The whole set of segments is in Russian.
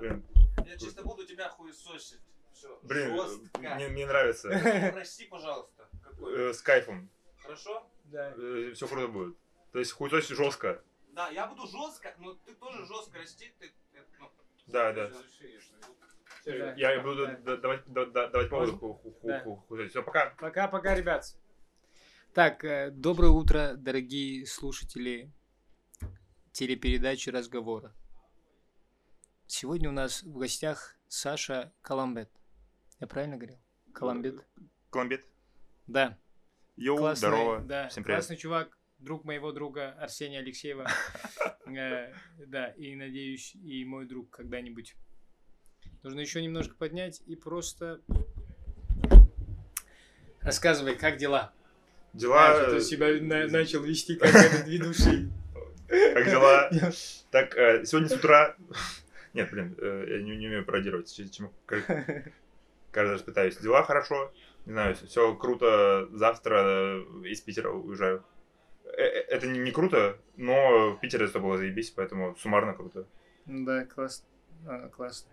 Блин, Я чисто буду тебя хуесосить. Все. блин, Жестко. мне, мне нравится. Прости, пожалуйста. Какой? Э, С кайфом. Хорошо? Да. Все круто будет. То есть хуесосить жестко. Да, я буду жестко, но ты тоже жестко расти. Ты, ты, ну, Да, да. Да. Я буду Да. да- давать да- да- давать поводы Можно? ху- ху- Да. ху- хуесосить. Все, пока. Пока-пока, ребят. Так, э, доброе утро, дорогие слушатели телепередачи «Разговора». Сегодня у нас в гостях Саша Каламбет. Я правильно говорил? Каламбет? Коломбит. Да. Йоу, Классный, здорово. Да, Всем привет. классный чувак, друг моего друга Арсения Алексеева. Э, Да, и надеюсь, и мой друг когда-нибудь. Нужно еще немножко поднять и просто... Рассказывай, как дела? Дела... Ты себя на- начал вести как этот ведущий. Как дела? Так, э, сегодня с утра... Нет, блин, э, я не, не умею пародировать, чем каждый раз пытаюсь. Дела хорошо, не знаю, все круто. Завтра э, из Питера уезжаю. Э, Это не, не круто, но в Питере это было заебись, поэтому суммарно круто. Да, классно. А, Классно.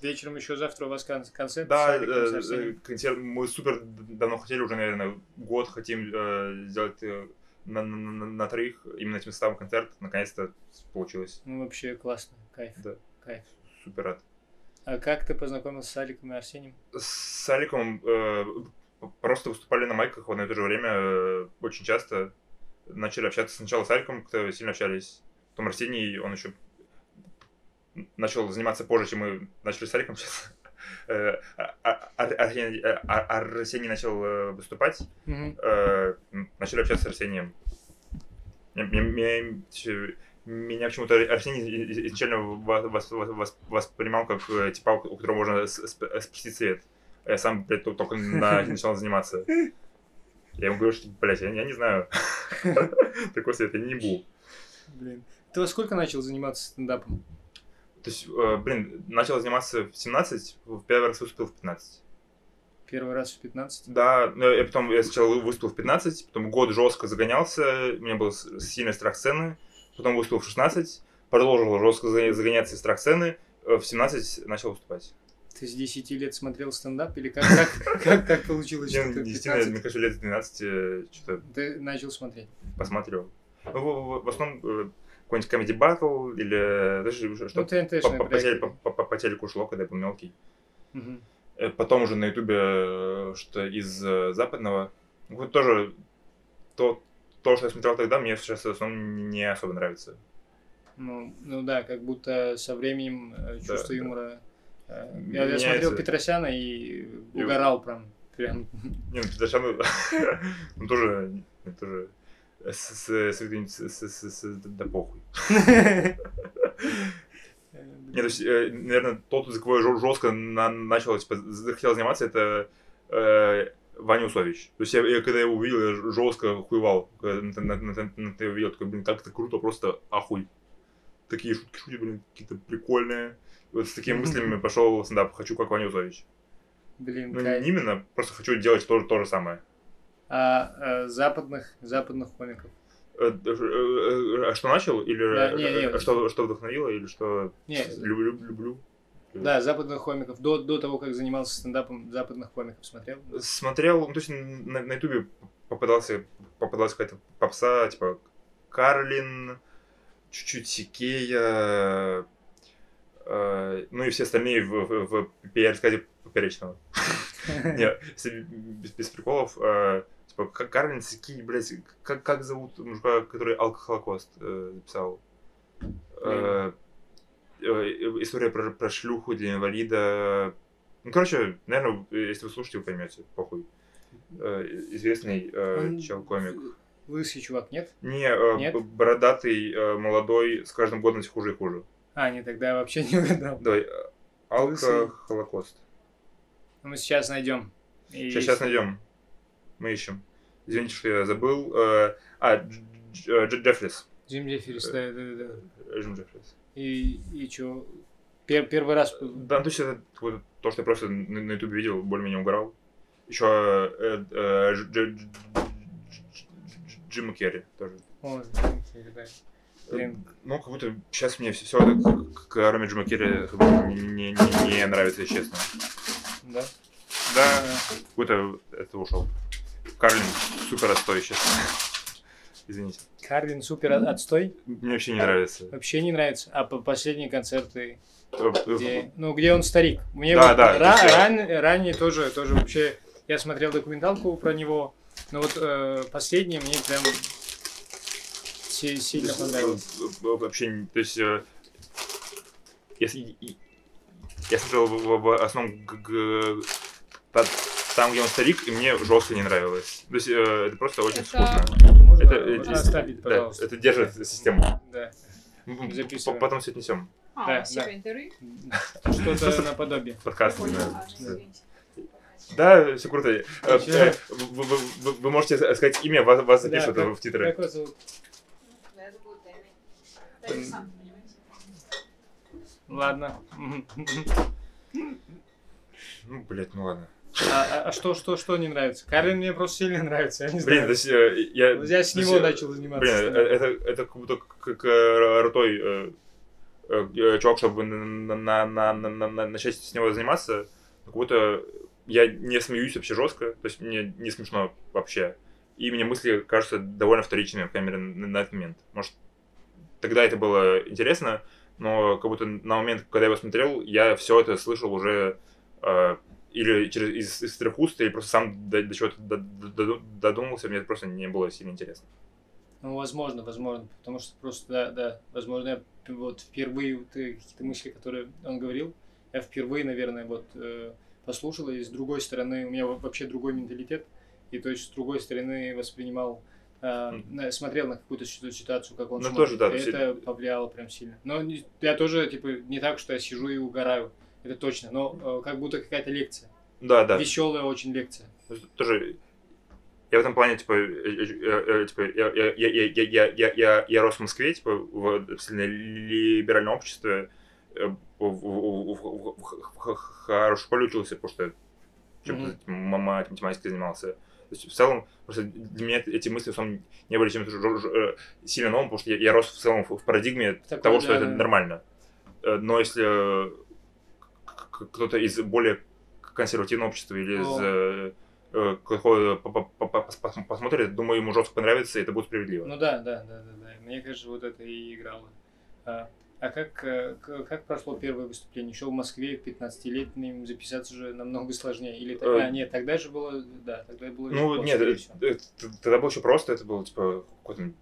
Вечером еще завтра у вас кон- концерт. Да, э, э, концерт мы супер давно хотели, уже, наверное, год хотим э, сделать э, на, на, на- на троих именно этим составом концерт. Наконец-то получилось. Ну, вообще классно. Кайф. Да. Кайф. Супер рад. А как ты познакомился с Аликом и Арсением? С Аликом э, просто выступали на майках в одно и то же время э, очень часто. Начали общаться сначала с Аликом, как-то сильно общались. Потом Арсений, он еще начал заниматься позже, чем мы начали с Аликом сейчас. Э, а- а- Ар- Арсений э, а- Арсений начал э, выступать, Мгм. э, начали общаться с Арсением. Меня, меня- меня почему-то Арсений изначально воспринимал как э, типа, у которого можно спустить свет. А я сам, блядь, только- только на- начал заниматься. Я ему говорю, что, блядь, я, я не знаю. Такой свет я не буду. Блин. Ты во сколько начал заниматься стендапом? То есть, э, блин, начал заниматься в 17, в первый раз выступил в 15. Первый раз в 15? Да, но я потом я сначала выступил в 15, потом год жестко загонялся, у меня был сильный страх сцены, потом выступил в 16, продолжил жестко за- загоняться и страх сцены, э, в 17 начал выступать. Ты с 10 лет смотрел стендап или как, как, как так получилось, что ты в действительно, мне 15 кажется, лет с 12 что-то ты начал смотреть? посматривал. Ну, в, в- в основном э, какой-нибудь comedy battle или даже что Ну, по, по- по по- по- телеку шло, когда я был мелкий. Э, Потом уже на ютубе э, что из э, западного. Ну, Вот тоже то, то, что я смотрел тогда, мне сейчас в основном не особо нравится. Ну, ну да, как будто со временем э, чувство да. юмора... э, я, я смотрел Петросяна и И- угорал прям. Прям. Не, ну Петросян, он тоже, он тоже с, с, с, с- с- с- да похуй. Нет, то есть, э, наверное, тот, из-за кого я жестко начал, типа, захотел заниматься, это Ваня Усович. То есть, я, я когда его увидел, я жестко хуевал. Когда на, на, на, на- на- его видел, такой, блин, как это круто, просто ахуй. Такие шутки шутит, блин, какие-то прикольные. И вот с такими мыслями пошел стендап. Хочу как Ваня Усович. Блин, Ну, кайф. не именно, просто хочу делать то, то же самое. А э, западных, западных комиков? Э, э, э, А что начал? Или Да, не, не. что, что вдохновило? Или что Не. люблю? люблю? Да, западных комиков. До, до того, как занимался стендапом, западных комиков смотрел? смотрел, ну, то есть на, на ютубе попадался, попадалась какая-то попса, типа Карлин, чуть-чуть Сикея, э, ну и все остальные в, в, в пересказе Поперечного. Нет, без, без приколов, э, типа Карлин, Сикей, блядь, как, как зовут мужика, который Алкохолокост э, записал? Э, история про, про шлюху для инвалида. Ну, короче, наверное, если вы слушаете, вы поймете, похуй. Э, известный э, чел-комик. Лысый чувак, нет? Не, э, Нет? бородатый, э, молодой, с каждым годом все хуже и хуже. А, нет, тогда я вообще не угадал. Давай, э, Лысый. Алко-Холокост. Ну, Мы сейчас найдем. И Сейчас, сейчас найдем. Мы ищем. Извините, что я забыл. Э, а, Дж- Дж- э, Дж- Джеффрис. Джим Джефферис, да, да, да. Э, Джим Джеффрис. И, и чё? Пер- первый раз... Да, ну, то есть это вот то, что я просто на на ютубе видел, более-менее угорал. Еще э, э, Дж- Дж- Дж- Дж- Джима Керри тоже. О, Джим Керри, да. Блин, Ну, как будто сейчас мне все, это к- к Роме Джумакере как будто не, не- не нравится, если честно. да. Да, как будто это ушел. Карлин супер отстой, честно. Извините. Карлин супер от- отстой. Мне вообще не нравится. Вообще не нравится. А по- последние концерты, Э, э, где, ну, где он старик. Мне Да, вот да, ра- ран- ранее тоже, тоже вообще, я смотрел документалку про него, но вот э, последнее мне прям си- сильно понравилось. Э, э, Вообще, то есть, э, если я смотрел в, в- в основном г- г- та- там, где он старик, и мне жестко не нравилось. То есть, э, это просто очень Это- скучно. Это, э, можно э, оставить, да, это держит систему. Да. Записываем. по- Потом все отнесем. А, Да, все да. интервью? Что-то наподобие. Подкаст. Да. Да, все круто. Э, э, Вы, вы- вы- вы можете сказать имя, вас, вас Да, запишут как- в титры. Как вас зовут? Да, это. Да, это? Ладно. Ну, блядь, ну ладно. А, а- а что, что, что не нравится? Карлин мне просто сильно нравится, я не Блин, то знаю. есть, э, я... Я с него есть, э, начал заниматься. Блин, э, это, это как будто как крутой э, э, чувак, чтобы на, на, на, на, на- на- начать с него заниматься, как будто я не смеюсь вообще жестко, то есть мне не смешно вообще. И мне мысли кажутся довольно вторичными, по крайней мере, на, на этот момент. Может, тогда это было интересно, но как будто на момент, когда я его смотрел, я все это слышал уже э, или через из, из трех уст, или просто сам до, до чего-то до- до- додумался, мне это просто не было сильно интересно. Ну, возможно, возможно, потому что просто, да, да, возможно, я вот впервые вот, э, какие-то мысли, которые он говорил, я впервые, наверное, вот э, послушал, и с другой стороны, у меня во- вообще другой менталитет, и то есть с другой стороны воспринимал, на- смотрел на какую-то ситу- ситуацию, как он Ну, смотрит, тоже, да, и то есть это повлияло прям сильно. Но я тоже, типа, не так, что я сижу и угораю, это точно, но э, как будто какая-то лекция. Да, да. Веселая очень лекция. Ну, тоже я в этом плане, типа, э, э, типа я, я, я, я, я, я, я, рос в Москве, типа, в сильно либеральном обществе, в, в, в, в хорошей школе учился, потому что мама математикой занимался. То есть, в целом, просто для меня эти мысли в целом не были чем-то сильно новым, потому что я, я рос в целом в парадигме Такое, того, что да. это нормально. Но если кто-то из более консервативного общества или из О. э, э, пос- посмотрит, думаю, ему жестко понравится, и это будет справедливо. Ну да, да, да, да, да. Мне кажется, вот это и играло. А, а как, э, как прошло первое выступление? Еще в Москве 15-летним записаться же намного сложнее. Или тогда, Э, нет, тогда же было, да, тогда было Ну, нет, э, э, т- тогда было еще просто, это было, типа, какое-то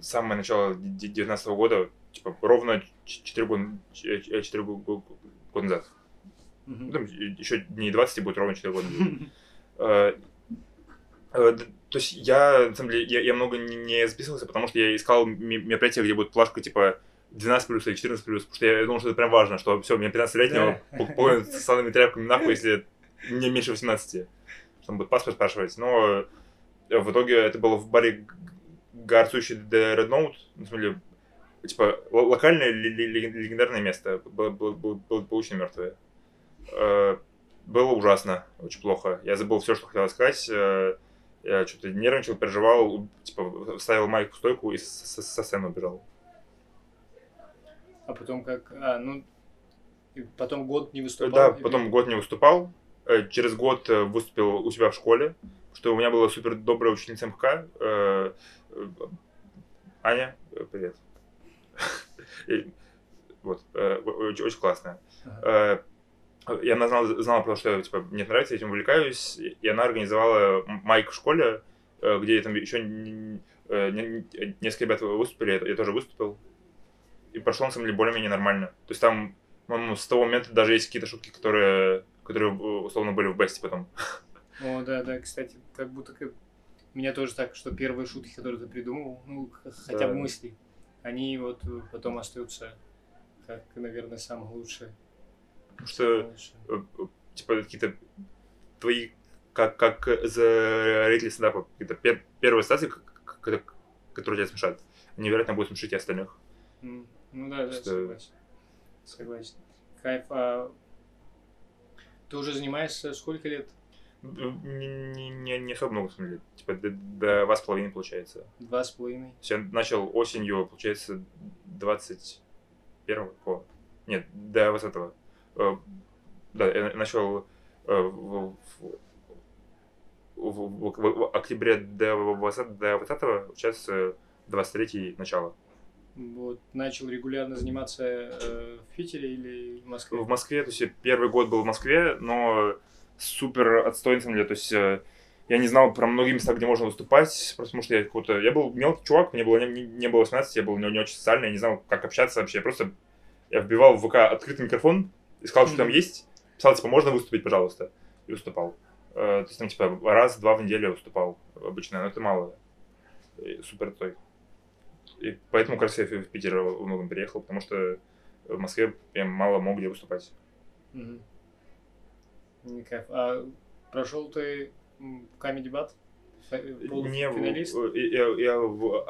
самое начало 19 года, типа, ровно 4 года, 4 года назад. Ну, там еще дней 20 и будет ровно 4 года. Э, э, То есть я, на самом деле, я, я много не- записывался, потому что я искал ме- мероприятия, где будет плашка, типа, 12 плюс или 14 плюс, потому что я думал, что это прям важно, что все, мне 15-летнего Да. по- полный с санными тряпками нахуй, если мне меньше 18. Что там будет паспорт спрашивать. Но э, в итоге это было в баре Г- Гарцущий де Red Note, на самом деле, типа, локальное легендарное место, было, было, было, было, было очень мертвое. Э, Было ужасно, очень плохо. Я забыл все, что хотел сказать. э, Я что-то нервничал, переживал, типа, ставил майку в стойку и со сцены убежал. А потом как, а, ну, потом год не выступал. Да, потом год не выступал. Э, Через год выступил у себя в школе, что у меня была супер добрая ученица МХК. Аня, привет. Вот, очень классная. И она знала, знала просто, что типа, мне нравится, я этим увлекаюсь. И она организовала майк в школе, э, где там еще э, не- не- несколько ребят выступили, я, я тоже выступил. И прошло, на самом деле, более-менее нормально. То есть там, по-моему, с того момента даже есть какие-то шутки, которые, которые э, условно были в бесте потом. О, да, да, кстати, как будто как... У меня тоже так, что первые шутки, которые ты придумал, ну, хотя бы Да. мысли, они вот потом остаются как, наверное, самые лучшие. Потому что э, типа какие-то твои как как зрители стендапа какие-то пер- первые стации, которые тебя смешат, они вероятно будут смешить и остальных. Ну да, да, Что- согласен. Согласен. Кайф. А ты уже занимаешься сколько лет? Не, не, не, не особо много, в смысле. Типа до, до два с половиной получается. Два с половиной. Я начал осенью, получается, 21 по... Нет, до вот этого. Э, Да, я начал э, в, в- в- в- октябре до 20, до 20 сейчас э, 23 начало. Вот, начал регулярно заниматься э, в Питере или в Москве? В Москве, то есть первый год был в Москве, но супер отстойный, то есть э, я не знал про многие места, где можно выступать, просто потому что я какой-то... Я был мелкий чувак, мне было не, не было 18, я был не, не очень социальный, я не знал, как общаться вообще. Я просто я вбивал в ВК открытый микрофон, искал, что там есть, писал, типа, можно выступить, пожалуйста, и выступал. Э, То есть там, типа, раз-два в неделю я выступал обычно, но это мало. И супер отстой. И поэтому, раз, я в Питер во многом переехал, потому что в Москве я мало мог где выступать. Не кайф. А прошел ты Comedy Bat? Не, в- полуфиналист? э, я, я в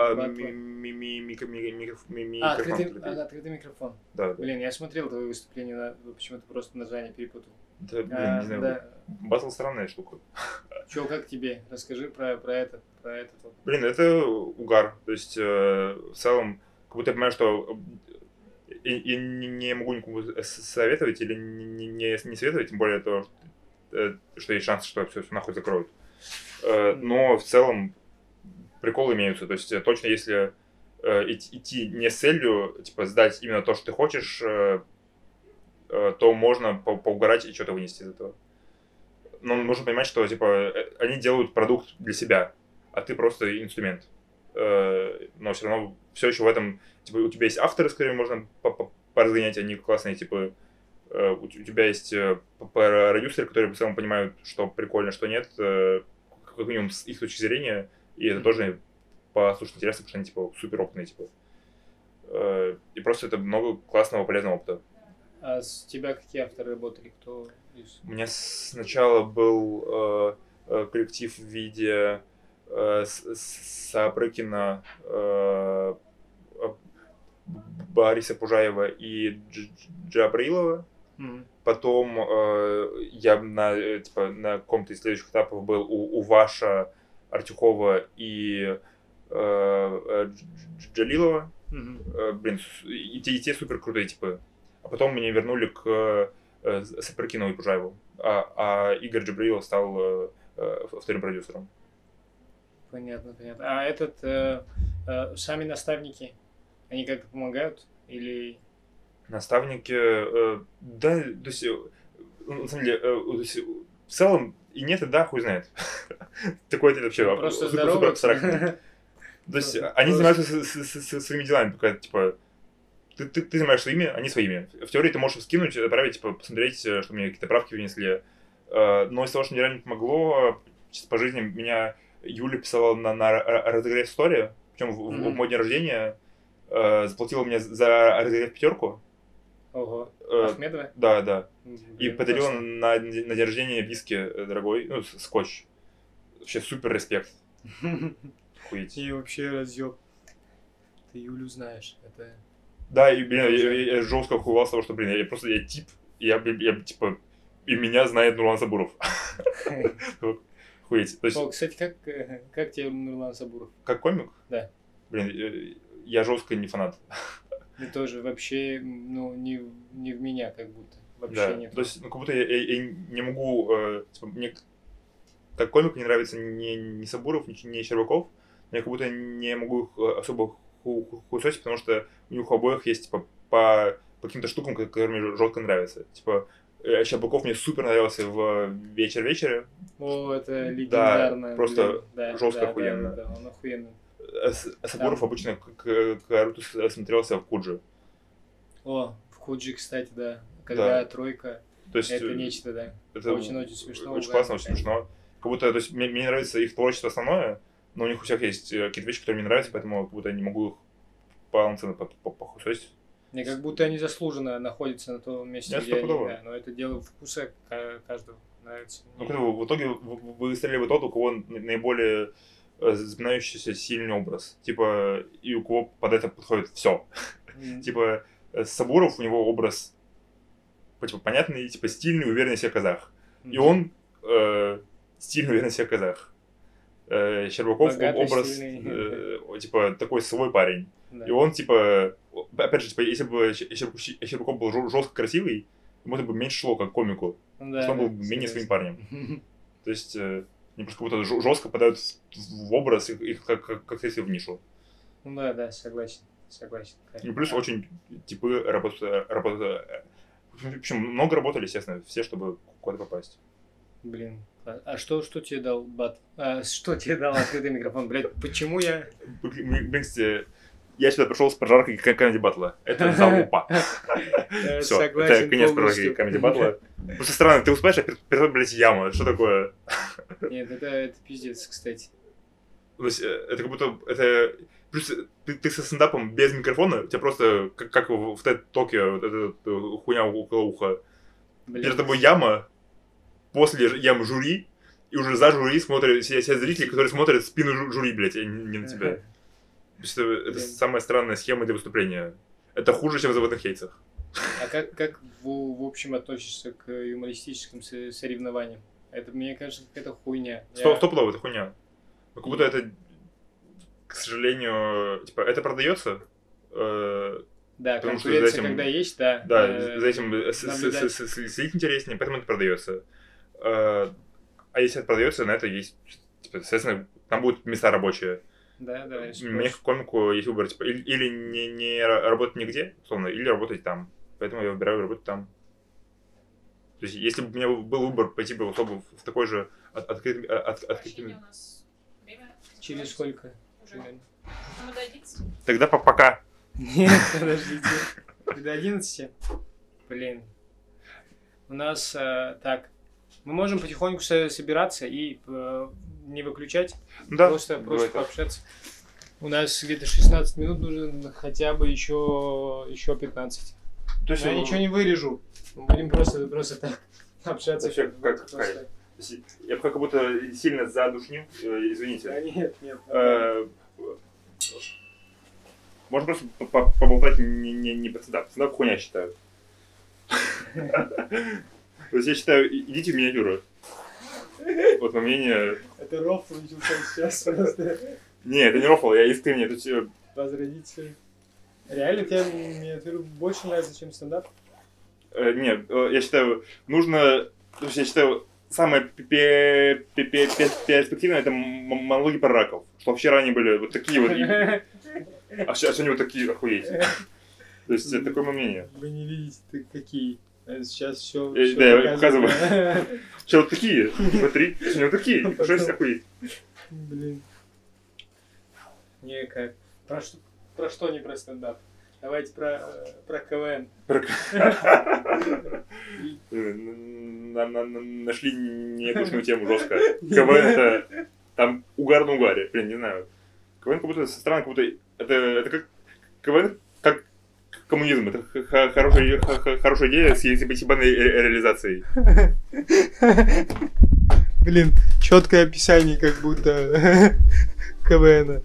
открытый, а, микрофон. Да. Блин, я смотрел твое выступление, на, почему-то просто название перепутал. Да, блин, А, не знаю, батл странная штука. Че, как тебе? Расскажи про, про это, про этот вот. Блин, это угар. То есть, э, в целом, как будто я понимаю, что э, и, и не могу никому советовать или не, не, не советовать, тем более то, э, что есть шанс, что все, нахуй закроют. Э, Но в целом приколы имеются. То есть, э, точно если э, идти, не с целью, типа, сдать именно то, что ты хочешь, то можно по- поугарать и что-то вынести из этого. Но нужно понимать, что, типа, они делают продукт для себя, а ты просто инструмент. Но все равно все еще в этом, типа, у тебя есть авторы, с которыми можно по- по- поразгонять, они классные, типа, у тебя есть продюсеры, которые целом понимают, что прикольно, что нет, как минимум с их точки зрения, и это Мгм. тоже послушать интересно, потому что они, типа, супер опытные, типа. Э, И просто это много классного, полезного опыта. А с тебя какие авторы работали? Кто из... У меня сначала был э, э, коллектив в виде э, Сапрыкина, э, э, Бориса Пужаева и Дж- Дж- Джабрилова. Мгм. Потом э, я на, э, типа, на каком-то из следующих этапов был у, у Ваша, Артюхова и э, э, Дж- Дж- Джалилова. Мгм. Э, блин, и те, и те супер крутые типы. А потом меня вернули к э, Сапрыкину и Пужаеву. А, а Игорь Джабрилов стал э, э, вторым продюсером. Понятно, понятно. А этот, э, э, сами наставники, они как-то помогают? Или... Наставники, э, да, то есть, э, на самом деле, э, в целом и нет, и да, хуй знает. Такой это вообще Просто супер, абстрактный. То есть они занимаются своими делами, пока, типа, ты, ты, ты занимаешься своими, они своими. В теории ты можешь скинуть, отправить, типа, посмотреть, что мне какие-то правки внесли. Но из того, что мне реально помогло, чисто по жизни меня Юля писала на, на разогрев истории, причем в, в- в мой день рождения, заплатила мне за разогрев пятерку. Ого. Э, Ахмедова? Да, да. И Блин, подарила классно. на, на день рождения виски э, дорогой, ну, скотч. Вообще супер респект. Охуеть. И вообще разъеб. Ты Юлю знаешь, это... Да, и, блин, я, я- я жестко охуевал с того, что, блин, я просто, я тип, я, блин, я, типа, и меня знает Нурлан Сабуров. Хуеть. То есть, О, кстати, как, э, как тебе Нурлан Сабуров? как комик? Да. Блин, э, я жестко не фанат. Ты тоже вообще, ну, не, не в меня как будто. Вообще Да. нет. То есть, ну, как будто я, я- я не могу, э, типа, мне как комик не нравится ни, ни Сабуров, ни, ни Щербаков. Я как будто не могу их э, особо ху- ху- хуесосить, потому что у них обоих есть, типа, по, по каким-то штукам, которые мне жестко нравятся. Типа, э, Щербаков мне супер нравился в «Вечер-вечере», О, это легендарно. просто блин. Да, жестко да, охуенно. Да, да, он охуенно. Сабуров обычно к- Каруту смотрелся в Куджи. О, в Худжи, кстати, да. Когда Да. тройка, То есть, это э, нечто, да. это Очень-очень смешно, Очень классно, очень смешно. Как будто, то есть, мне, мне нравится их творчество основное, но у них у всех есть э, какие-то вещи, которые мне нравятся, поэтому как будто я не могу их полноценно по- по- похусосить. Мне как будто они заслуженно находятся на том месте, Я где они, да, но это дело вкуса ка- каждого нравится. Ну, в итоге вы выстрелили бы тот, у кого наиболее запоминающийся сильный образ. Типа, и у кого под это подходит все. Типа, э, Сабуров, у него образ типа, понятный, типа, стильный, уверенный в себе казах. И он э, стиль, наверное, всех казах. Э, Щербаков Богатый, образ, стильный. э, типа, такой свой парень. Да. И он, типа, опять же, типа, если бы Щербаков был жестко красивый, ему это бы меньше шло как комику, Ну да, что он был менее своим парнем. То есть, э, они просто как будто жестко подают в образ и, и как, как, как если в нишу. Ну да, да, согласен. Согласен. И плюс А, очень типы работают, работают, э, в общем, много работали, естественно, все, чтобы куда-то попасть. Блин. А а что, что тебе дал бат? А, что тебе дал открытый микрофон? Блять, почему я... Блин, кстати, я сюда пришел с прожаркой комедий батла. Это залупа. э, Все, это конец прожарки комедий батла. Просто странно, ты успеешь, а перед, блядь, яма. Что такое? Нет, это, это пиздец, кстати. То есть, э, это как будто... Это... Плюс ты, ты со стендапом без микрофона, у тебя просто, как, как в в TED Токе, вот эта э, хуйня около уха. Блин. Перед тобой яма, после ямы жюри, и уже за жюри смотрят, сидят, сидят зрители, которые смотрят спину жю- жюри, блядь, а не, не на тебя. Это, это самая странная схема для выступления. Это хуже, чем в заводных яйцах. А как, как в, в общем относишься к юмористическим со- соревнованиям? Это, мне кажется, какая-то хуйня. Сто, Я- Стопудово, это хуйня. Как будто это, к сожалению, типа, это продается. э, Да, потому что за этим- когда есть, да. да, э, за этим следить интереснее, поэтому это продается. Э, а если это продается, на это есть, типа, соответственно, там будут места рабочие. Да, да, я Мне как комику есть выбор, типа, или, или не, не ра- работать нигде, условно, или работать там. Поэтому я выбираю работать там. То есть, если бы у меня был выбор пойти бы особо в такой же от- открытый, от- открытый нас время. Через сколько? Уже. примерно? Ну, до 11. Тогда по- пока. Нет, подождите. До 11? Блин. У нас э, так. Мы можем потихоньку со- собираться и э, не выключать, да, просто, просто пообщаться. У нас где-то 16 минут нужно хотя бы еще, еще 15. То есть, Я ну, ничего не вырежу. Мы будем просто, просто так общаться. Вообще, как- Просто как- я как будто сильно задушнил, э, Да извините. нет, нет. Э, Можно просто по- по- поболтать не, не, не под стендап. Стендап хуйня считаю. То есть я считаю, идите в миниатюру. Вот мое мнение. Это рофл начался сейчас просто. Не, это не рофл, я искренне. Это все- Возродить. Реально тебе миниатюра больше нравится, чем стендап? э, Не, э, я считаю, нужно... То есть я считаю, самое пе- пе- пе- пе- перспективное это монологи про раков. Что вчера они были вот такие вот, а сейчас они вот такие, охуеть. То есть это такое мое мнение. Вы не видите, какие. А Сейчас все. Э, да, я показываю. Сейчас вот такие, смотри, они вот такие, жесть, охуеть. Блин. Не, как. Про что, про что не про стендап? Давайте про, э, про КВН. Э, на- на- на- Нашли недушную тему жестко. КВН это там угар на угаре, блин, не знаю. КВН как будто со стороны, как будто это, это как КВН коммунизм, это хорошая, хорошая идея с ебаной ре- реализацией. Блин, четкое описание как будто КВН.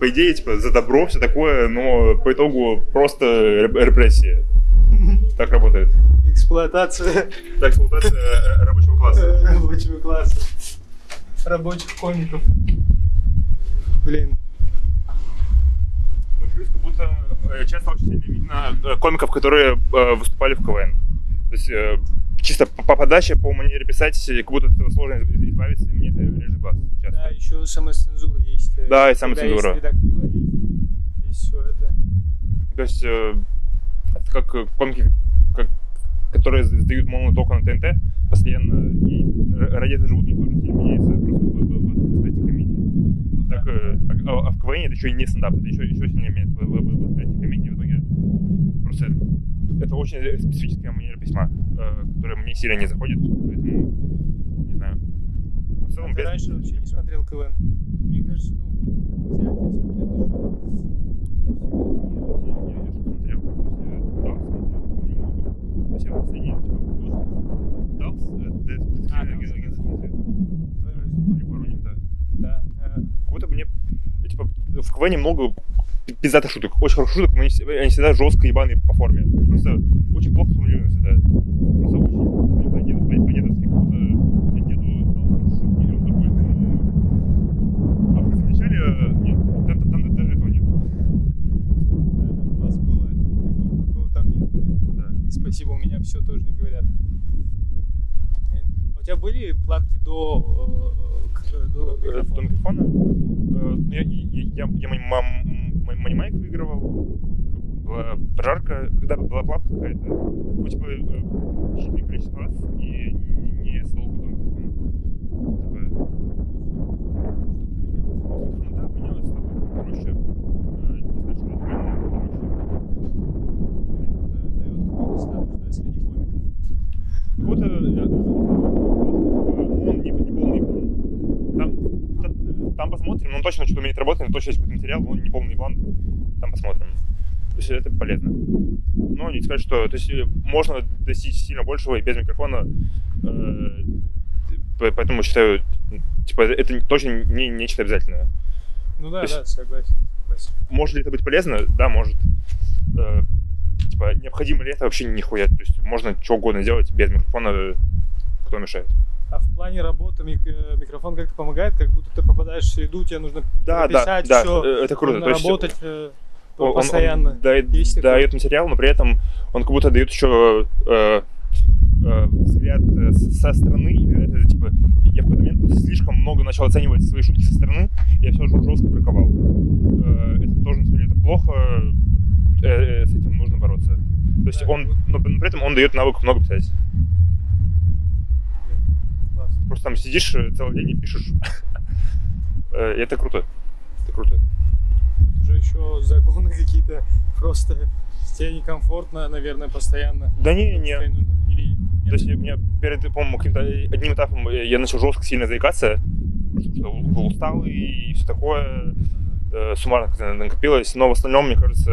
По идее, типа, за добро все такое, но по итогу просто реп- репрессия. Так работает. Эксплуатация Так, эксплуатация э, рабочего класса. рабочего класса. Рабочих комиков. Блин. Плюс как будто э, часто очень сильно видно э, комиков, которые э, выступали в КВН. То есть чисто по, по подаче, по манере писать, как будто этого сложно из- избавиться, и мне это режет глаз часто. Да, еще самоцензура есть. Да, и самоцензура. Есть редактура, есть, есть все это. То есть это как комики, как, которые сдают молнию только на ТНТ постоянно, и ради этого живут, никто же сильно меняется просто в, в, комедии. Да. э, а, а в КВН это еще и не стендап, это еще, еще сильнее меняется в, в, в восприятии комедии. В итоге просто это очень специфическая манера письма, э, которая мне сильно не заходит, поэтому не знаю. В целом, А ты без- раньше вообще не смотрел КВН? Мне кажется, ну, Камызяк я смотрел Я, я смотрел, то есть, да, смотрел, немного. То есть я последний, типа, год Далс, э, Д- Детективный А, агент- Далс, агентство да. в КВН много пиздатых шуток. Очень хороших шуток, но они, они всегда жестко ебаные по форме. Просто очень плохо сформулированы всегда. Просто очень по-дедовски, как будто я деду дал шутки, и он такой... «М-м-м». А вы замечали? Э, нет, там, там, там даже этого нет. Да, у вас было, такого, такого там нет. Да. И спасибо, у меня все тоже не говорят. А у тебя были платки до э, э, до Э, До микрофона? Э, Я, я, я, Манимайк выигрывал. Была прожарка, когда была плавка какая-то. Ну, типа, э, считанное количество раз и не, не с долго до микрофона. Да, поменялось, стало проще. Э, Не сказать, что радикально, но проще. Блин, это дает какой-то статус, да, среди комиков. Вот э, э, э, он не, не полный еблан. Там, та- там посмотрим, но он точно что умеет работать, точно есть какой-то материал, он не полный еблан. Там посмотрим. То есть это полезно. Но не сказать, что... То есть э, можно достичь сильно большего и без микрофона. э, поэтому считаю, типа, это точно не нечто обязательное. Ну да, То есть- да, согласен, согласен. Может ли это быть полезно? Да, может. Э, типа, необходимо ли это вообще нихуя? То есть можно что угодно делать без микрофона, э, кто мешает. А в плане работы э, микрофон как-то помогает, как будто ты попадаешь в среду, тебе нужно Да, да, прописать да, э, это круто. нужно есть работать э, он- он- постоянно. Он дает, Есть дает материал, но при этом он как будто дает еще э, э, взгляд со стороны. Это, типа, я в какой-то момент слишком много начал оценивать свои шутки со стороны, я все же жестко браковал. Э, это тоже, на самом деле, это плохо. Э, э, с этим нужно бороться. То есть Да, он, но, но при этом он дает навык много писать. Просто там сидишь э, целый день и пишешь. Э, и это круто. Это круто. Тут уже еще загоны какие-то, просто тебе некомфортно, наверное, постоянно. Да не, не. Или То есть у меня перед, по-моему, каким-то одним этапом э, я начал жестко сильно заикаться, что был усталый и все такое, э, суммарно как-то накопилось, но в остальном, мне кажется,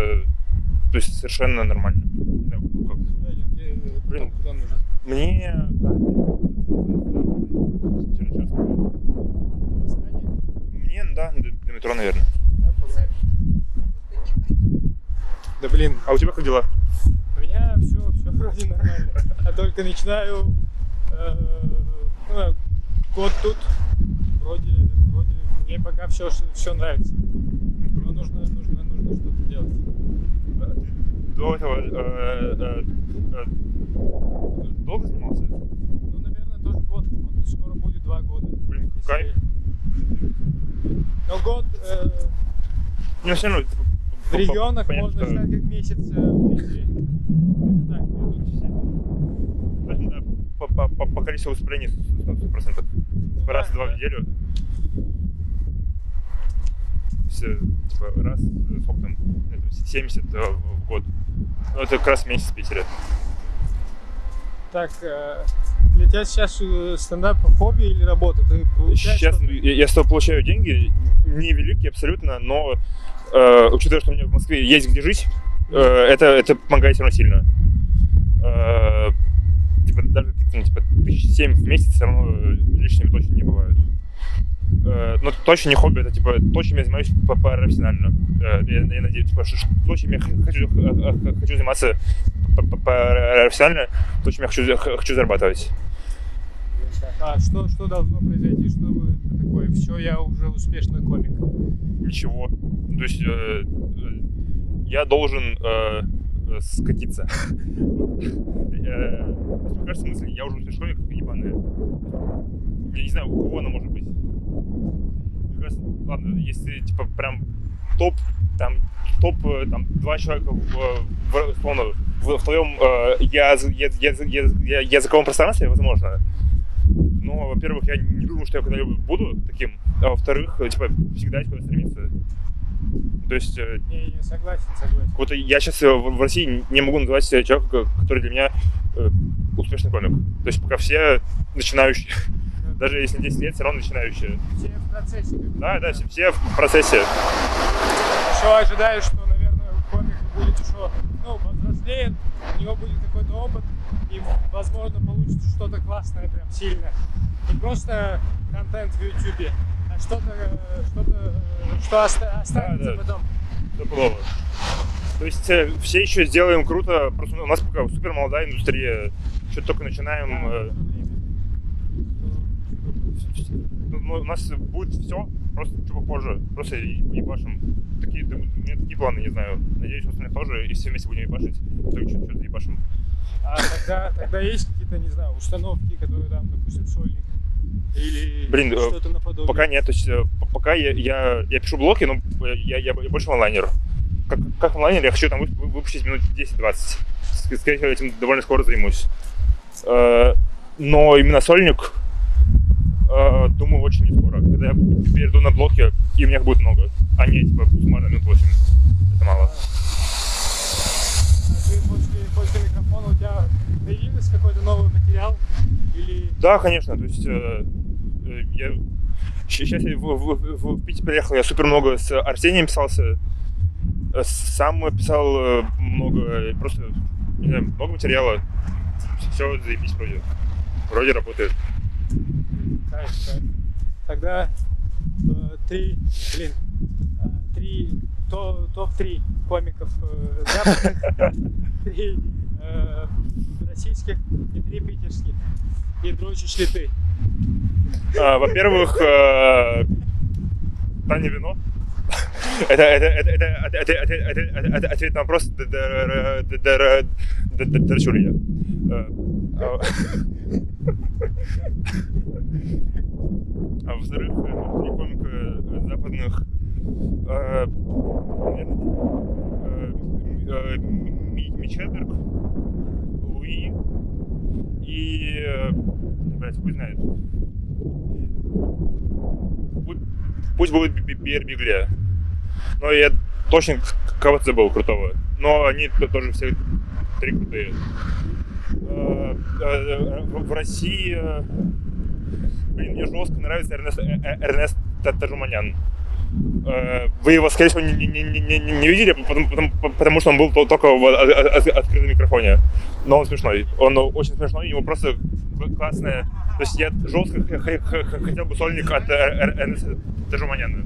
то есть совершенно нормально. Не знаю, ну, как. Куда идем? Где, э, потом Блин. куда нужно? Мне... а? Мне, да, до, метро, наверное. Да, погнали. Да блин, А у тебя как дела? у меня все, все вроде нормально. Я только начинаю э, ну, год тут. Вроде, вроде мне пока все, все нравится. Но нужно, нужно, нужно что-то делать. А ты До этого э, э, долго занимался? Ну, наверное, тоже год. Вот скоро будет два года. Блин, Если- кайф. Но год э, Не, все равно, в регионах понятно, можно что- считать как месяц э. Это так, все. Да, по, по, по, по количеству выступлений 100%. Типа раз в два в неделю. Все, типа, раз, э, сколько там, это, 70 э, в год. Ну, это как раз месяц в Питере. Так, э, для тебя сейчас э, стендап хобби или работа? Ты Сейчас что-то? я, с этого получаю деньги, невеликие абсолютно, но э, учитывая, что у меня в Москве есть где жить, э, это, это помогает все равно сильно. Э, типа, даже ну, типа, тысяч семь в месяц все равно лишними точно не бывают. Э, но это точно не хобби, это типа то, чем я занимаюсь по- профессионально. Э, я, я надеюсь, типа, что, что то, чем я хочу, хочу по- профессионально, то, чем я хочу, хочу зарабатывать. А что, что должно произойти, чтобы ты такой, все, я уже успешный комик? Ничего. То есть э, э, я должен э, скатиться. Мне кажется, мысль, я уже успешный как ебаная. Я не знаю, у кого она может быть. Ладно, если типа прям топ, там топ, э, там два человека в, в, условно, в, в твоем э, яз- яз- яз- яз- я- языковом пространстве, возможно. Но, во-первых, я не думаю, что я когда-либо буду таким, а во-вторых, э, типа, всегда есть куда стремиться. То есть, э, Не, не, согласен, согласен. вот я сейчас в, в России не могу называть себя человека, который для меня э, успешный комик. То есть пока все начинающие. Даже если 10 лет, все равно начинающие. Все в процессе. Да, да, все, все в процессе. Еще ожидаю, что, наверное, комик будет еще, ну, повзрослеет, у него будет какой-то опыт, и, возможно, получится что-то классное, прям сильно. Не просто контент в Ютубе, а что-то, э, что-то, э, что оста- останется да. потом. Стопудово. То есть э, все еще сделаем круто, просто у нас пока супер молодая индустрия, что только начинаем. Да, э, ну, ну, у нас будет все, просто чуть попозже, просто ебашим. Такие, да, у меня такие планы, не знаю. Надеюсь, у остальных тоже, и все вместе будем ебашить, только что-то ебашим. А тогда, тогда есть какие-то, не знаю, установки, которые там, допустим, сольник или Блин, э, что-то наподобие? Пока нет, то есть э, пока я, я, я пишу блоки, но я, я, я больше онлайнер. Как, как онлайнер я хочу там вып- выпустить минут 10-20. Ск- Скорее всего, этим довольно скоро займусь. Э, Но именно сольник, э, думаю, очень не скоро. Когда я перейду на блоки, и у меня их будет много, а не типа суммарно минут 8. Это мало. А ты после, после микрофона у тебя появился какой-то новый материал? Или Да, конечно. То есть э, э, я сейчас я в, в- в- в Питер приехал, я супер много с Арсением писался, э, сам писал э, много, просто не знаю, много материала. Все заебись вроде. Вроде работает. Кайф, кайф. Тогда э, три, блин, э, три, то, топ-3 комиков э, западных, три э, российских и три питерских. И дрочишь ли ты? А, Во-первых, э, Таня Вино. Это, это, это, это, это, это, это, это- это ответ на вопрос, д- д- д- д- д- д- дрочу ли я. Э, а- во-вторых, э, западных, наверное, Ми- Мич Хедберг, Луи и, э, блядь, хуй знает. Пусть, будет Пьер Бигле. Но я точно кого-то крутого. Но они тоже все три крутые. Э, э, В России, э, блин, мне жестко нравится Эрнест, Эрнест Та- Тажуманян. Вы его, скорее всего, не, не- не- не- видели, потому, потому- потому что он был то- только в открытом микрофоне. Но он смешной. Он очень смешной, ему просто к- классная... То есть я жестко хотел бы сольник от Эр- Эрнеста Тажуманяна.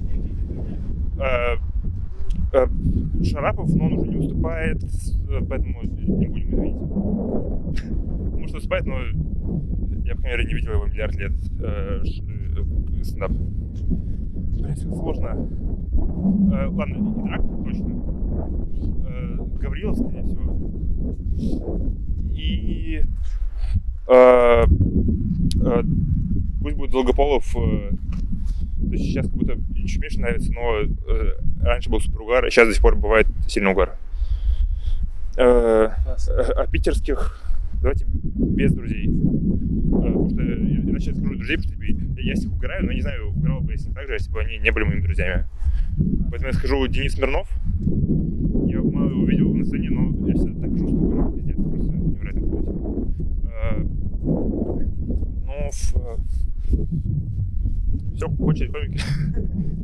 Э, э, Шарапов, но он уже не выступает, э, поэтому не будем, извините. Может, выступает, но я, по крайней мере, не видел его миллиард лет стендап. Блять, сложно. Ладно, Идрак точно. Э, Гаврилов, скорее всего. И пусть будет Долгополов. То есть сейчас как будто чуть меньше нравится, но э, раньше был супер угар, а сейчас до сих пор бывает сильный угар. Э, Класс. э, а питерских давайте без друзей. Э, Потому что я- иначе я скажу друзей, потому что я с них угораю, но не знаю, угорал бы я с них так же, если бы они не были моими друзьями. Поэтому я скажу Денис Смирнов. Я мало его видел на сцене, но я всегда так жестко угорал, пиздец, просто невероятно круто. Э, Но в... Все, кончили комики.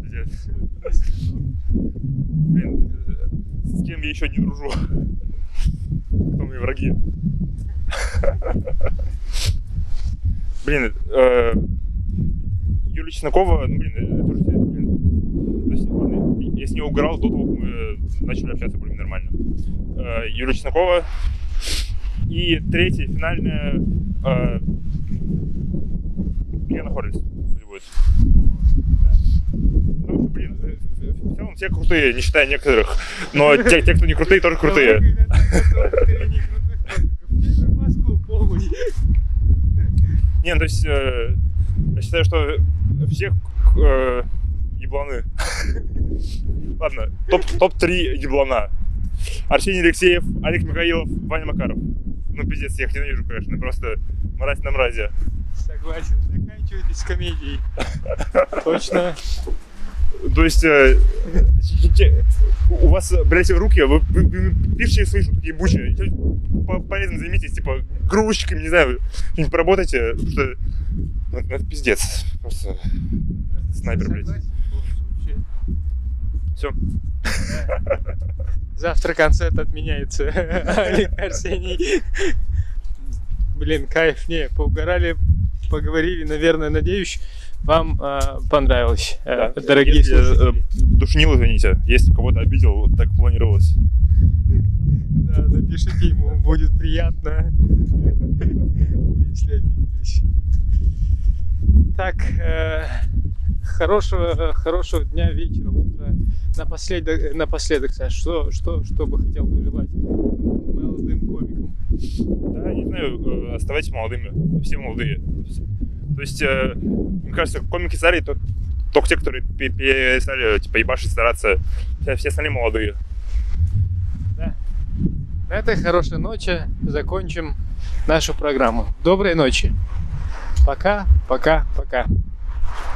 Пиздец. Блин, э, с кем я еще не дружу? Кто мои враги? Блин, э, Юлия Чеснокова, ну, блин, это тоже, блин, то есть, ладно, я с ней угорал до того, как мы начали общаться более нормально. Э, Юлия Чеснокова. И третья, финальная, э, Лена Хорвиц будет. Ну, блин, э, в целом все крутые, не считая некоторых. Но те, те кто не крутые, тоже крутые. Не, ну, то есть, э, я считаю, что всех э, ебланы. Ладно, топ, топ-3 еблана. Арсений Алексеев, Олег Михаилов, Ваня Макаров. Ну, пиздец, я их ненавижу, конечно, просто мразь на мразе. Согласен, заканчивайтесь комедией. Точно. То есть, э, у вас, блядь, руки, вы, вы- вы пишете свои шутки ебучие. По- Полезно займитесь, типа, грузчиками, не знаю, что-нибудь поработайте, потому что ну, это, это пиздец. Просто снайпер, блядь. Все. Завтра концерт отменяется. Олег Арсений. Блин, кайф. Не, поугорали, поговорили, наверное, надеюсь, вам а, понравилось, э, дорогие Если, э, слушатели. душнил, извините. Если кого-то обидел, так планировалось. Да, напишите ему, будет приятно, если обиделись. Так, э, хорошего, хорошего дня, вечера, утра. Напоследок, напоследок, Саш, что, что, что бы хотел пожелать молодым комикам? Да, не знаю, э, оставайтесь молодыми. Все молодые. То есть, э, мне кажется, комики старые, то, только те, которые пе- перестали, типа, ебашить, стараться. Все все остальные молодые. На этой хорошей ночи закончим нашу программу. Доброй ночи. Пока, пока, пока.